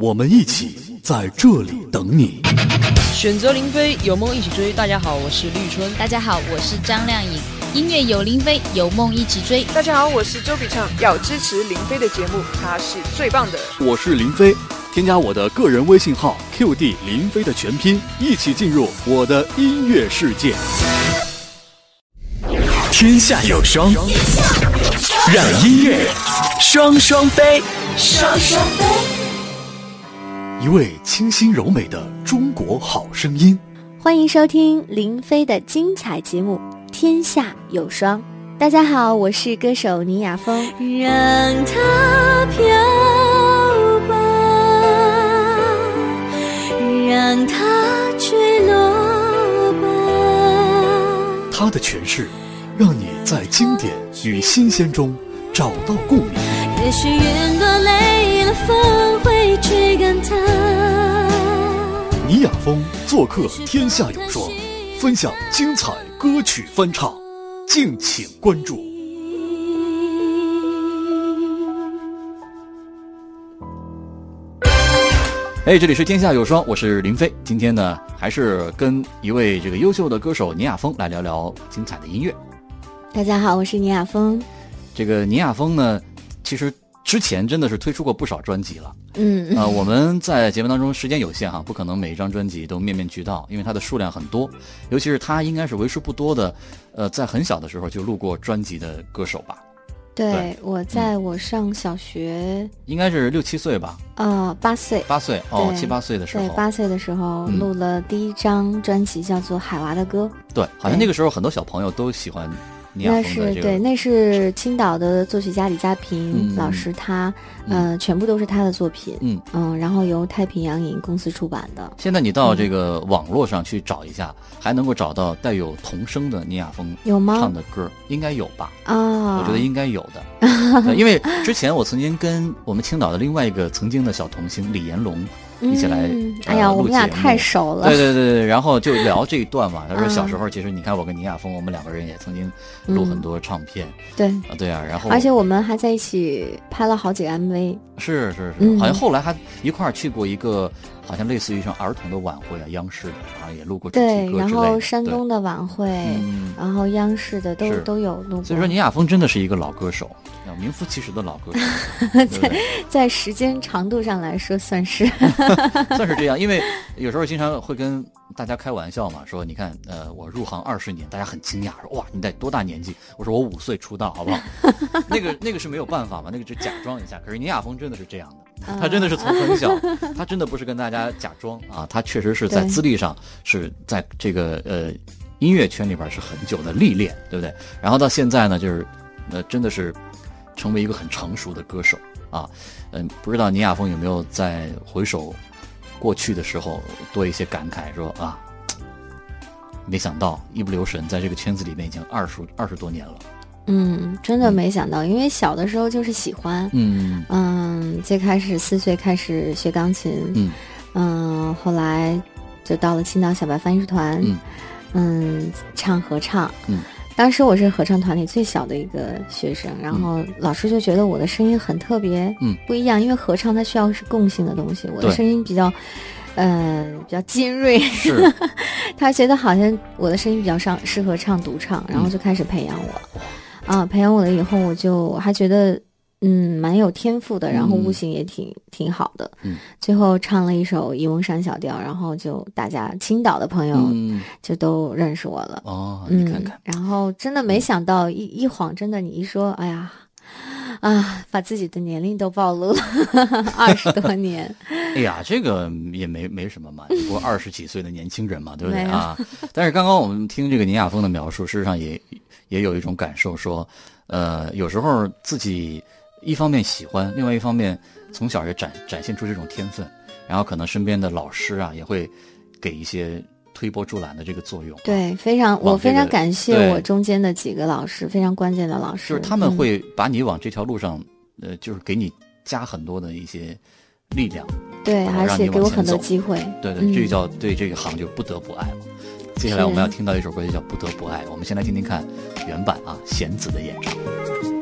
我们一起在这里等你。选择林飞，有梦一起追。大家好，我是绿春。大家好，我是张靓颖。音乐有林飞，有梦一起追。大家好，我是周笔畅。要支持林飞的节目，他是最棒的。我是林飞，添加我的个人微信号 QD 林飞的全拼，一起进入我的音乐世界。天下有双，让音乐双双飞，双双飞。一位清新柔美的中国好声音，欢迎收听林飞的精彩节目《天下有双》。大家好，我是歌手倪雅峰。让它飘吧，让它坠落吧。他的诠释。让你在经典与新鲜中找到共鸣。也许云朵累了，风倪雅峰做客《天下有双》，分享精彩歌曲翻唱，敬请关注。哎，这里是《天下有双》，我是林飞。今天呢，还是跟一位这个优秀的歌手倪雅峰来聊聊精彩的音乐。大家好，我是倪雅峰。这个倪雅峰呢，其实之前真的是推出过不少专辑了。嗯啊，我们在节目当中时间有限哈，不可能每一张专辑都面面俱到，因为它的数量很多。尤其是他应该是为数不多的，呃，在很小的时候就录过专辑的歌手吧。对，我在我上小学，应该是六七岁吧。呃，八岁。八岁哦，七八岁的时候。对，八岁的时候录了第一张专辑，叫做《海娃的歌》。对，好像那个时候很多小朋友都喜欢。那是对，那是青岛的作曲家李佳平老师，他呃，全部都是他的作品，嗯嗯，然后由太平洋影公司出版的。现在你到这个网络上去找一下，还能够找到带有童声的倪亚峰有吗？唱的歌应该有吧？啊，我觉得应该有的，因为之前我曾经跟我们青岛的另外一个曾经的小童星李延龙。一起来，哎呀，我们俩太熟了。对对对对，然后就聊这一段嘛。他说小时候，其实你看我跟倪亚峰，我们两个人也曾经录很多唱片。对啊，对啊，然后而且我们还在一起拍了好几个 MV。是是是，好像后来还一块儿去过一个。好像类似于像儿童的晚会啊，央视的啊也录过主题歌然后山东的晚会，然后央视的都都有录过。所以说，倪雅峰真的是一个老歌手，名副其实的老歌手。在在时间长度上来说，算是 算是这样。因为有时候经常会跟大家开玩笑嘛，说你看，呃，我入行二十年，大家很惊讶，说哇，你得多大年纪？我说我五岁出道，好不好？那个那个是没有办法嘛，那个只假装一下。可是倪亚峰真的是这样的。他真的是从很小，他真的不是跟大家假装啊，他确实是在资历上是在这个呃音乐圈里边是很久的历练，对不对？然后到现在呢，就是呃真的是成为一个很成熟的歌手啊，嗯，不知道倪亚峰有没有在回首过去的时候多一些感慨，说啊，没想到一不留神在这个圈子里面已经二十二十多年了。嗯，真的没想到，因为小的时候就是喜欢，嗯嗯，最开始四岁开始学钢琴，嗯。嗯，后来就到了青岛小白翻译团，嗯。嗯，唱合唱，嗯，当时我是合唱团里最小的一个学生，然后老师就觉得我的声音很特别，嗯，不一样，因为合唱它需要是共性的东西，我的声音比较，呃，比较尖锐，是，他觉得好像我的声音比较上适合唱独唱，然后就开始培养我。啊，培养我了以后，我就还觉得，嗯，蛮有天赋的，然后悟性也挺挺好的。嗯，最后唱了一首《沂蒙山小调》，然后就大家青岛的朋友就都认识我了。哦，你看看。然后真的没想到，一一晃，真的你一说，哎呀，啊，把自己的年龄都暴露了，二十多 年。哎呀，这个也没没什么嘛，不过二十几岁的年轻人嘛，对不对 啊？但是刚刚我们听这个倪亚峰的描述，事实上也。也有一种感受，说，呃，有时候自己一方面喜欢，另外一方面从小也展展现出这种天分，然后可能身边的老师啊也会给一些推波助澜的这个作用。对，非常，我非常感谢我中间的几个老师，非常关键的老师，就是他们会把你往这条路上，呃，就是给你加很多的一些力量，对，而且给我很多机会。对对，这叫对这个行就不得不爱了。接下来我们要听到一首歌，就叫《不得不爱》。我们先来听听看原版啊，弦子的演唱。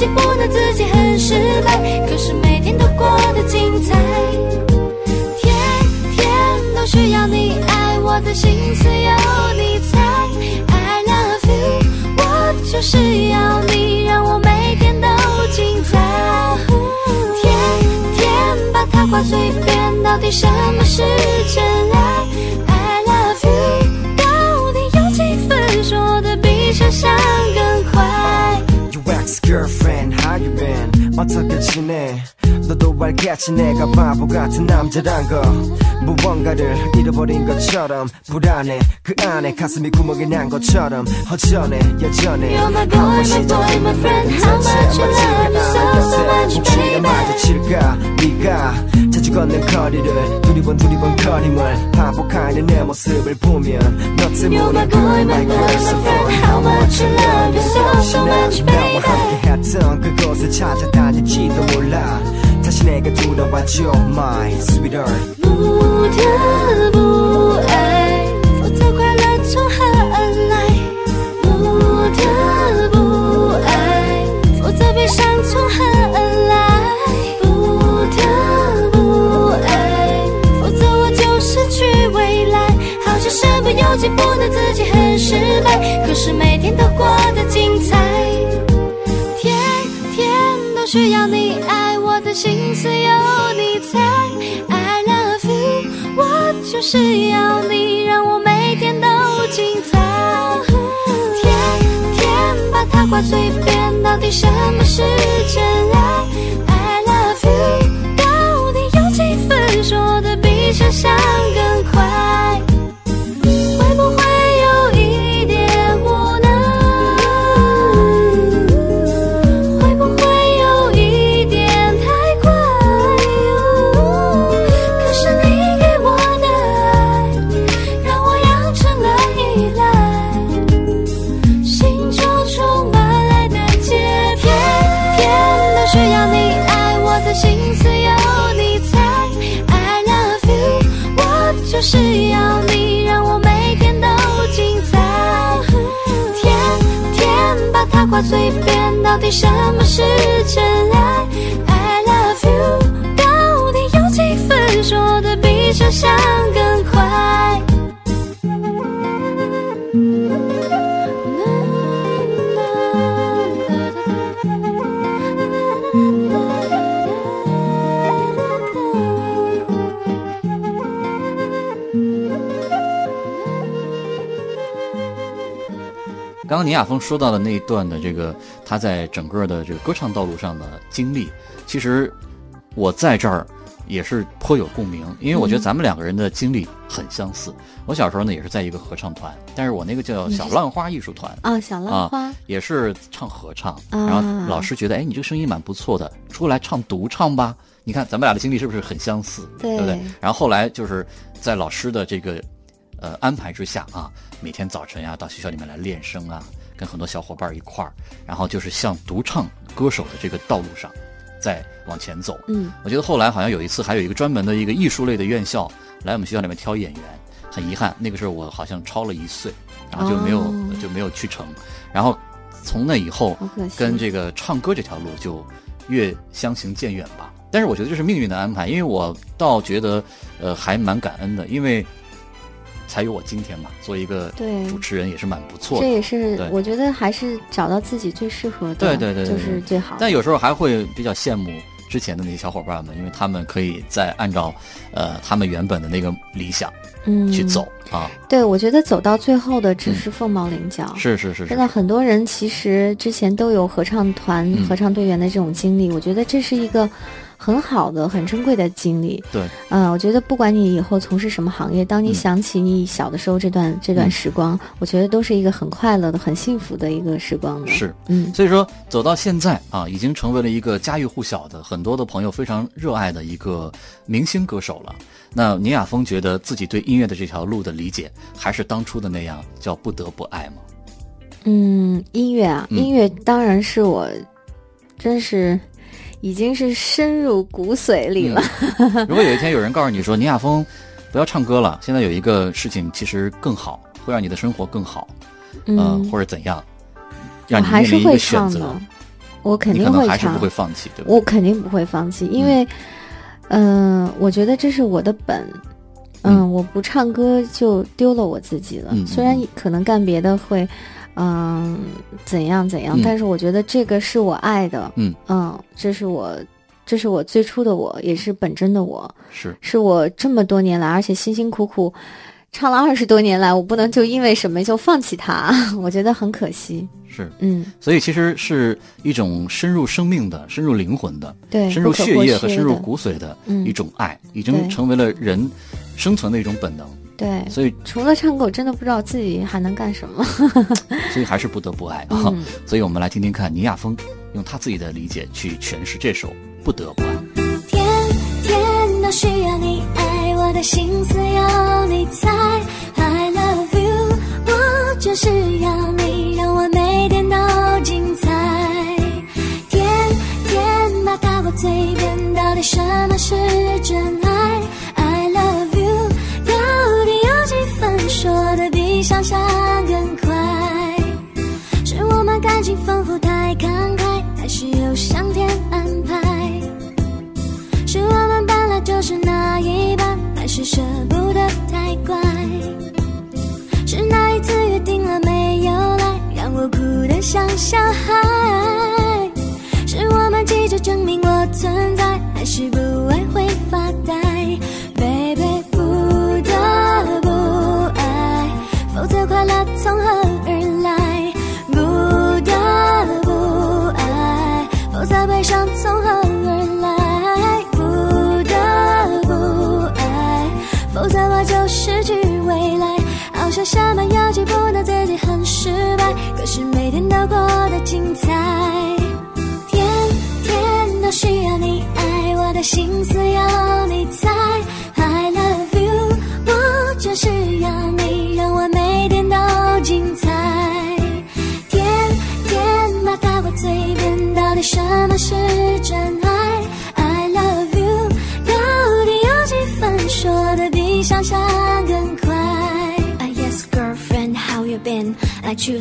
己不能自己很失败，可是每天都过得精彩。天天都需要你爱，我的心思有你猜。I love you，我就是要你，让我每天都精彩。天天把它挂嘴边，到底什么是真爱 어떻게 지내? 너도 알겠지 내가 바보 같은 남자란 거 무언가를 잃어버린 것처럼 불안해 그 안에 가슴이 구멍이 난 것처럼 허전해 여전해 You're my boy, my boy, my friend. How much you love me so, so much, baby. 마주칠까 네가 자주 걷는 거리를 두리번 두리번 거림을 반복하는 내 모습을 보면 너 You're 때문에 my boy, my boy, my friend. two 689 my sweet 不得不爱，否则快乐从何而来？不得不爱，否则悲伤从何而来？不得不爱，否则我就失去未来。好像身不由己，不能自己，很失败。可是每天都过得精彩，天天都需要你爱。心思有你猜。I love you，我就是要你，让我每天都精彩。天天把它挂嘴边，到底什么是真爱？I love you，到底有几分说的比想象更快？嘴边，到底什么是真爱？I love you，到底有几分说得比想象更快？刚刚倪雅峰说到的那一段的这个他在整个的这个歌唱道路上的经历，其实我在这儿也是颇有共鸣，因为我觉得咱们两个人的经历很相似。我小时候呢也是在一个合唱团，但是我那个叫小浪花艺术团。啊，小浪花，啊，也是唱合唱，啊然后老师觉得，哎，你这个声音蛮不错的，出来唱独唱吧。你看咱们俩的经历是不是很相似？对不对？然后后来就是在老师的这个呃安排之下啊，每天早晨呀到学校里面来练声啊，跟很多小伙伴一块儿，然后就是向独唱歌手的这个道路上再往前走。嗯，我觉得后来好像有一次还有一个专门的一个艺术类的院校来我们学校里面挑演员，很遗憾那个时候我好像超了一岁，然后就没有、哦就没有去成，然后从那以后跟这个唱歌这条路就越相行渐远吧。但是我觉得这是命运的安排，因为我倒觉得呃还蛮感恩的，因为才有我今天嘛，做一个对主持人也是蛮不错的这。也是我觉得还是找到自己最适合的，对对对对就是最好。但有时候还会比较羡慕之前的那些小伙伴们，因为他们可以再按照呃他们原本的那个理想嗯去走、啊。对，我觉得走到最后的只是凤毛麟角。是是是是真的，很多人其实之前都有合唱团、嗯合唱队员的这种经历，我觉得这是一个很好的、很珍贵的经历。对，嗯、我觉得不管你以后从事什么行业，当你嗯想起你小的时候这段、这段嗯时光，我觉得都是一个很快乐的、很幸福的一个时光。是。嗯，所以说，走到现在啊，已经成为了一个家喻户晓的、很多的朋友非常热爱的一个明星歌手了。那倪雅峰觉得自己对音乐的这条路的理解，还是当初的那样，叫不得不爱吗？嗯，音乐啊，嗯音乐当然是我，真是已经是深入骨髓里了。如果有一天有人告诉你说，倪亚峰不要唱歌了，现在有一个事情其实更好，会让你的生活更好，嗯，呃，或者怎样，让你我还是会面临一个选择唱的，，我肯定会唱可能还是不，会放弃，对吧？我肯定不会放弃，因为，嗯、我觉得这是我的本。嗯，嗯我不唱歌就丢了我自己了。虽然可能干别的会，嗯、怎样怎样，嗯。但是我觉得这个是我爱的。嗯。嗯这是我，这是我最初的我，也是本真的我，是，是我这么多年来，而且辛辛苦苦唱了二十多年来，我不能就因为什么就放弃它，我觉得很可惜。是，嗯，所以其实是一种深入生命的、深入灵魂的、对，深入血液和深入骨髓的嗯。一种爱，已经成为了人生存的一种本能。对。所以，除了唱歌，我真的不知道自己还能干什么。所以还是不得不爱啊。嗯所以我们来听听看倪亚峰用他自己的理解去诠释这首《不得不爱》。天天都需要你爱，我的心思有你猜。I love you，我就是要你，像小孩？是我们急着证明我存在，还是不爱会发呆？Baby，不得不爱，否则快乐从何而来？不得不爱，否则悲伤从何而来？不得不爱，否则我就失去未来。好像什么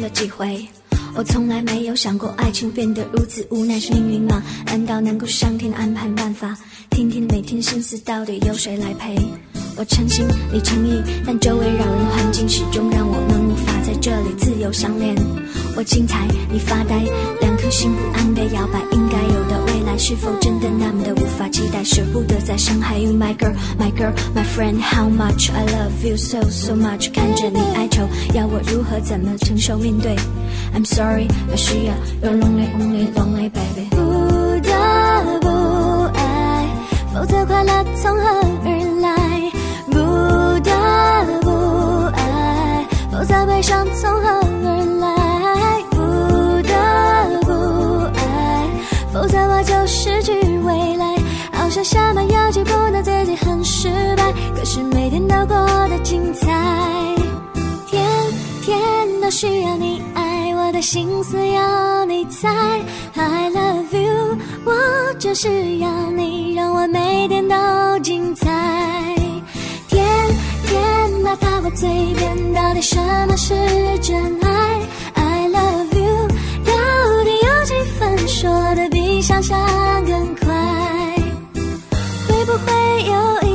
了几回？我从来没有想过爱情变得如此无奈，是命运吗？难道能够上天安排办法？天天每天心思到底由谁来陪？我诚心，你诚意，但周围扰人环境始终让我们无法在这里自由相恋。我精彩，你发呆，两颗心不安的摇摆，应该有是否真的那么的无法期待？舍不得再伤害 you my girl my girl my friend how much I love you so so much，看着你哀愁，要我如何怎么承受面对？I'm sorry，我需要 You're lonely only lonely baby。不得不爱，否则快乐从何而来？不得不爱，否则悲伤从何失去未来。好像什么要记不能自己很失败，可是每天都过得精彩。天天都需要你爱，我的心思要你猜。I love you，我就是要你，让我每天都精彩。天天把它挂嘴边，到底什么是真爱？I love you，到底有几分说的比想象更快？会不会有